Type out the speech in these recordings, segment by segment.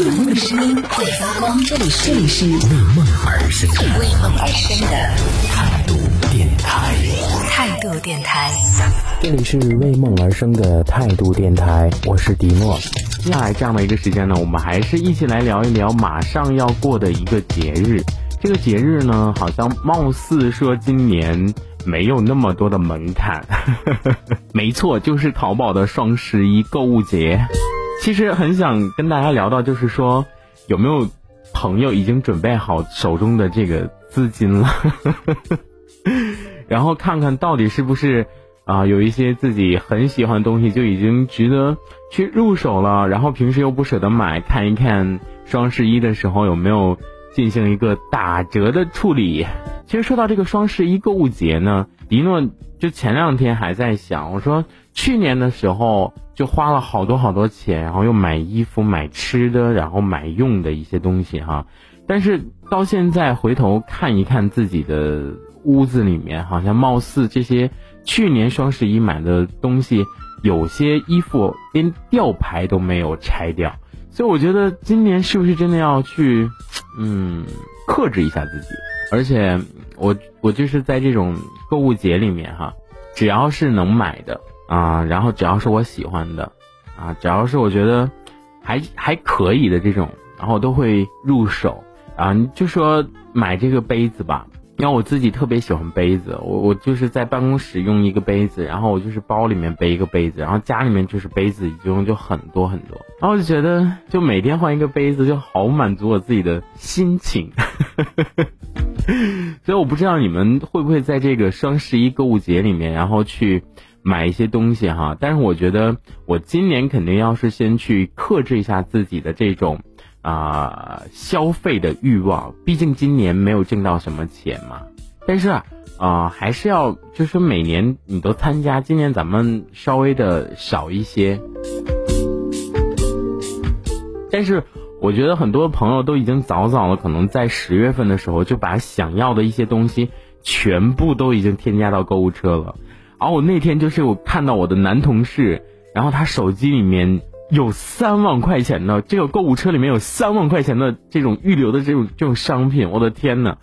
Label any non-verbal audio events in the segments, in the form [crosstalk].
有梦的声音会发光，这里这里是为梦而生的为梦而生的态度电台。态度电台。这里是为梦而生的态度电台，我是迪诺。接下来这样的一个时间呢，我们还是一起来聊一聊马上要过的一个节日。这个节日呢，好像貌似说今年没有那么多的门槛。[laughs] 没错，就是淘宝的双十一购物节。其实很想跟大家聊到，就是说有没有朋友已经准备好手中的这个资金了，[laughs] 然后看看到底是不是啊有一些自己很喜欢的东西就已经值得去入手了，然后平时又不舍得买，看一看双十一的时候有没有进行一个打折的处理。其实说到这个双十一购物节呢，迪诺就前两天还在想，我说去年的时候。就花了好多好多钱，然后又买衣服、买吃的，然后买用的一些东西哈。但是到现在回头看一看自己的屋子里面，好像貌似这些去年双十一买的东西，有些衣服连吊牌都没有拆掉。所以我觉得今年是不是真的要去，嗯，克制一下自己？而且我我就是在这种购物节里面哈，只要是能买的。啊，然后只要是我喜欢的，啊，只要是我觉得还还可以的这种，然后都会入手。啊，就说买这个杯子吧，因为我自己特别喜欢杯子，我我就是在办公室用一个杯子，然后我就是包里面背一个杯子，然后家里面就是杯子已经就很多很多，然后我就觉得就每天换一个杯子就好满足我自己的心情。[laughs] 所以我不知道你们会不会在这个双十一购物节里面，然后去。买一些东西哈，但是我觉得我今年肯定要是先去克制一下自己的这种啊消费的欲望，毕竟今年没有挣到什么钱嘛。但是啊，还是要就是每年你都参加，今年咱们稍微的少一些。但是我觉得很多朋友都已经早早的可能在十月份的时候就把想要的一些东西全部都已经添加到购物车了。而我那天就是我看到我的男同事，然后他手机里面有三万块钱的这个购物车里面有三万块钱的这种预留的这种这种商品，我的天呐！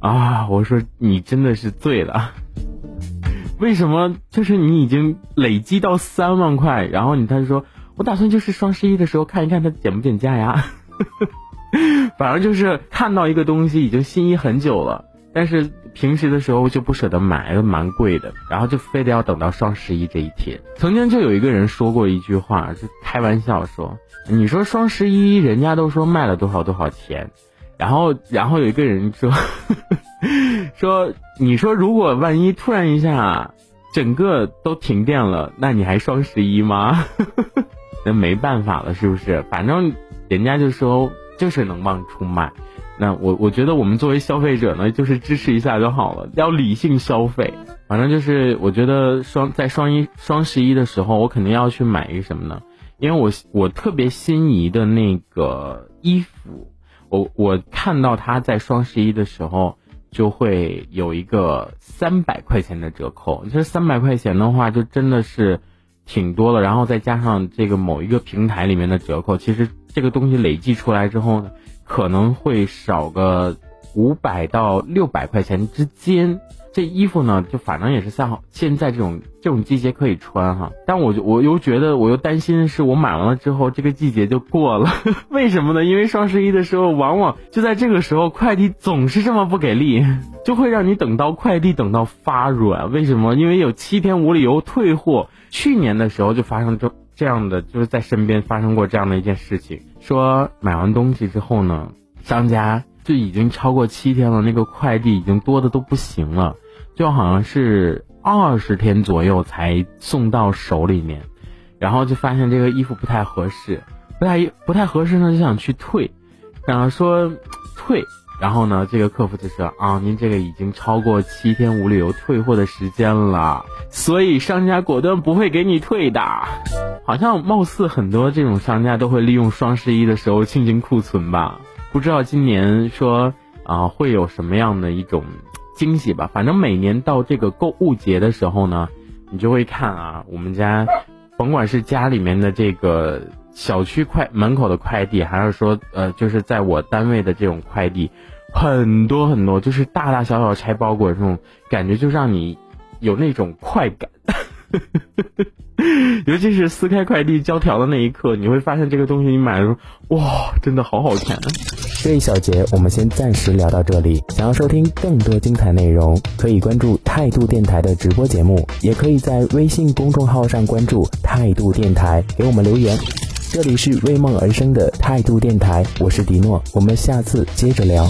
啊，我说你真的是醉了，[laughs] 为什么？就是你已经累积到三万块，然后你他就说我打算就是双十一的时候看一看它减不减价呀，[laughs] 反正就是看到一个东西已经心仪很久了。但是平时的时候就不舍得买，蛮贵的，然后就非得要等到双十一这一天。曾经就有一个人说过一句话，就开玩笑说：“你说双十一人家都说卖了多少多少钱，[laughs] 然后然后有一个人说 [laughs] 说你说如果万一突然一下整个都停电了，那你还双十一吗？那没办法了，是不是？反正人家就说就是能旺出卖。”那我我觉得我们作为消费者呢，就是支持一下就好了，要理性消费。反正就是我觉得双在双一双十一的时候，我肯定要去买一个什么呢？因为我我特别心仪的那个衣服，我我看到它在双十一的时候就会有一个三百块钱的折扣。这三百块钱的话，就真的是挺多的。然后再加上这个某一个平台里面的折扣，其实这个东西累计出来之后呢。可能会少个五百到六百块钱之间，这衣服呢，就反正也是像现在这种这种季节可以穿哈。但我我又觉得我又担心的是，我买完了之后这个季节就过了，[laughs] 为什么呢？因为双十一的时候，往往就在这个时候，快递总是这么不给力，就会让你等到快递等到发软。为什么？因为有七天无理由退货。去年的时候就发生这这样的，就是在身边发生过这样的一件事情。说买完东西之后呢，商家就已经超过七天了，那个快递已经多的都不行了，就好像是二十天左右才送到手里面，然后就发现这个衣服不太合适，不太不太合适呢，就想去退，然后说退，然后呢，这个客服就说啊，您这个已经超过七天无理由退货的时间了，所以商家果断不会给你退的。好像貌似很多这种商家都会利用双十一的时候清清库存吧？不知道今年说啊会有什么样的一种惊喜吧？反正每年到这个购物节的时候呢，你就会看啊，我们家甭管是家里面的这个小区快门口的快递，还是说呃，就是在我单位的这种快递，很多很多，就是大大小小拆包裹这种感觉，就让你有那种快感。[laughs] 尤其是撕开快递胶条的那一刻，你会发现这个东西你买的时候，哇，真的好好看。这一小节我们先暂时聊到这里。想要收听更多精彩内容，可以关注态度电台的直播节目，也可以在微信公众号上关注态度电台，给我们留言。这里是为梦而生的态度电台，我是迪诺，我们下次接着聊。